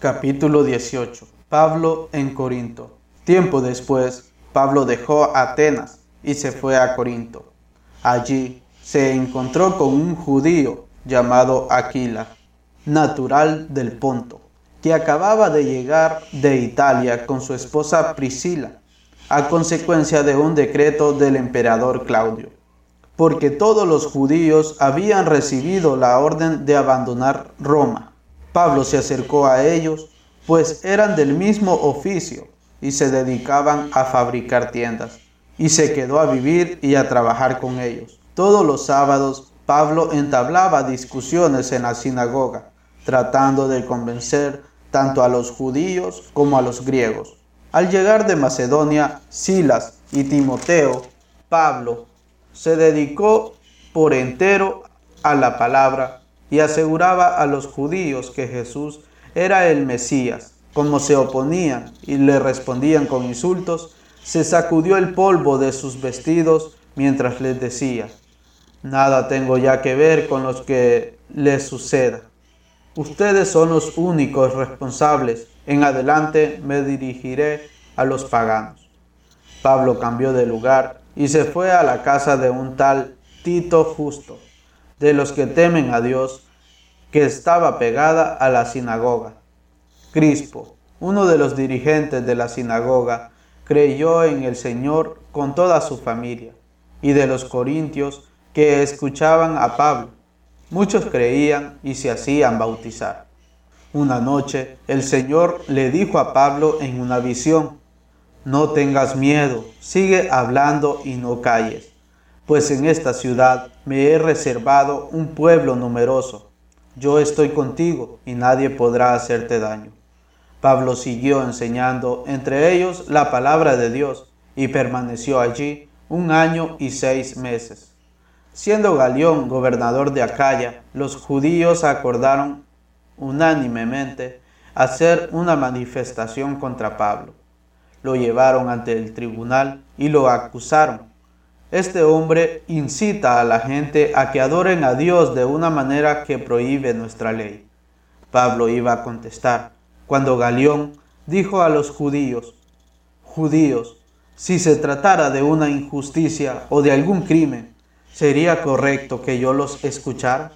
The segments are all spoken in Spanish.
Capítulo 18. Pablo en Corinto. Tiempo después, Pablo dejó Atenas y se fue a Corinto. Allí se encontró con un judío llamado Aquila, natural del Ponto, que acababa de llegar de Italia con su esposa Priscila, a consecuencia de un decreto del emperador Claudio, porque todos los judíos habían recibido la orden de abandonar Roma Pablo se acercó a ellos, pues eran del mismo oficio y se dedicaban a fabricar tiendas, y se quedó a vivir y a trabajar con ellos. Todos los sábados Pablo entablaba discusiones en la sinagoga, tratando de convencer tanto a los judíos como a los griegos. Al llegar de Macedonia, Silas y Timoteo, Pablo se dedicó por entero a la palabra y aseguraba a los judíos que Jesús era el Mesías. Como se oponían y le respondían con insultos, se sacudió el polvo de sus vestidos mientras les decía, nada tengo ya que ver con los que les suceda. Ustedes son los únicos responsables. En adelante me dirigiré a los paganos. Pablo cambió de lugar y se fue a la casa de un tal Tito Justo de los que temen a Dios, que estaba pegada a la sinagoga. Crispo, uno de los dirigentes de la sinagoga, creyó en el Señor con toda su familia, y de los corintios que escuchaban a Pablo. Muchos creían y se hacían bautizar. Una noche el Señor le dijo a Pablo en una visión, no tengas miedo, sigue hablando y no calles pues en esta ciudad me he reservado un pueblo numeroso. Yo estoy contigo y nadie podrá hacerte daño. Pablo siguió enseñando entre ellos la palabra de Dios y permaneció allí un año y seis meses. Siendo Galión gobernador de Acaya, los judíos acordaron unánimemente hacer una manifestación contra Pablo. Lo llevaron ante el tribunal y lo acusaron este hombre incita a la gente a que adoren a Dios de una manera que prohíbe nuestra ley. Pablo iba a contestar, cuando Galión dijo a los judíos, Judíos, si se tratara de una injusticia o de algún crimen, ¿sería correcto que yo los escuchara?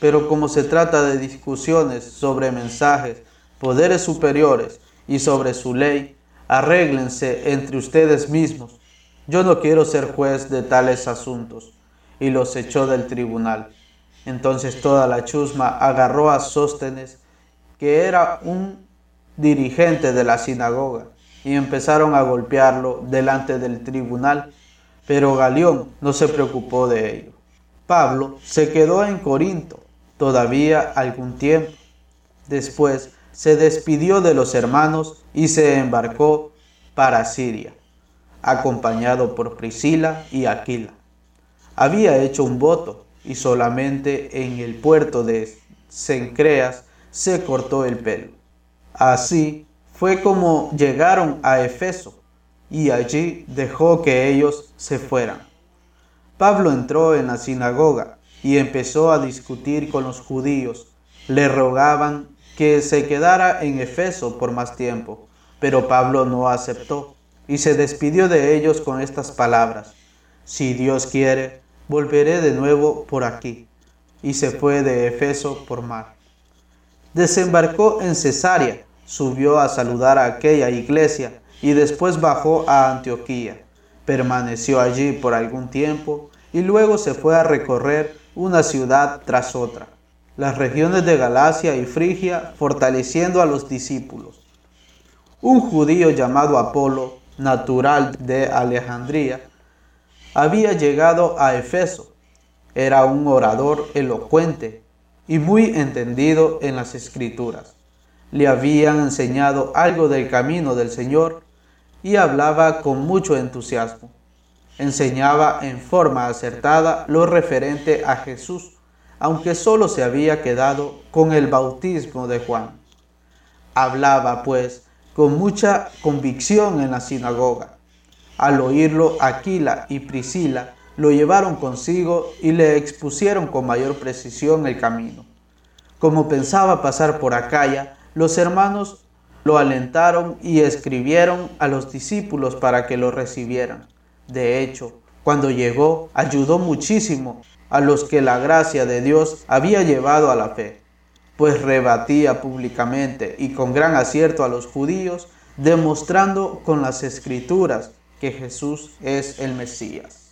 Pero como se trata de discusiones sobre mensajes, poderes superiores y sobre su ley, arréglense entre ustedes mismos yo no quiero ser juez de tales asuntos. Y los echó del tribunal. Entonces toda la chusma agarró a Sóstenes, que era un dirigente de la sinagoga, y empezaron a golpearlo delante del tribunal. Pero Galión no se preocupó de ello. Pablo se quedó en Corinto todavía algún tiempo. Después se despidió de los hermanos y se embarcó para Siria acompañado por Priscila y Aquila. Había hecho un voto y solamente en el puerto de Cencreas se cortó el pelo. Así fue como llegaron a Efeso y allí dejó que ellos se fueran. Pablo entró en la sinagoga y empezó a discutir con los judíos. Le rogaban que se quedara en Efeso por más tiempo, pero Pablo no aceptó y se despidió de ellos con estas palabras, Si Dios quiere, volveré de nuevo por aquí. Y se fue de Efeso por mar. Desembarcó en Cesarea, subió a saludar a aquella iglesia y después bajó a Antioquía. Permaneció allí por algún tiempo y luego se fue a recorrer una ciudad tras otra, las regiones de Galacia y Frigia, fortaleciendo a los discípulos. Un judío llamado Apolo, natural de Alejandría, había llegado a Efeso. Era un orador elocuente y muy entendido en las escrituras. Le habían enseñado algo del camino del Señor y hablaba con mucho entusiasmo. Enseñaba en forma acertada lo referente a Jesús, aunque solo se había quedado con el bautismo de Juan. Hablaba, pues, con mucha convicción en la sinagoga. Al oírlo, Aquila y Priscila lo llevaron consigo y le expusieron con mayor precisión el camino. Como pensaba pasar por Acaya, Los hermanos lo alentaron y escribieron a los discípulos para que lo recibieran. De hecho, cuando llegó, ayudó muchísimo a los que la gracia de Dios había llevado a la fe, pues rebatía públicamente y con gran acierto a los judíos, demostrando con las escrituras que Jesús es el Mesías.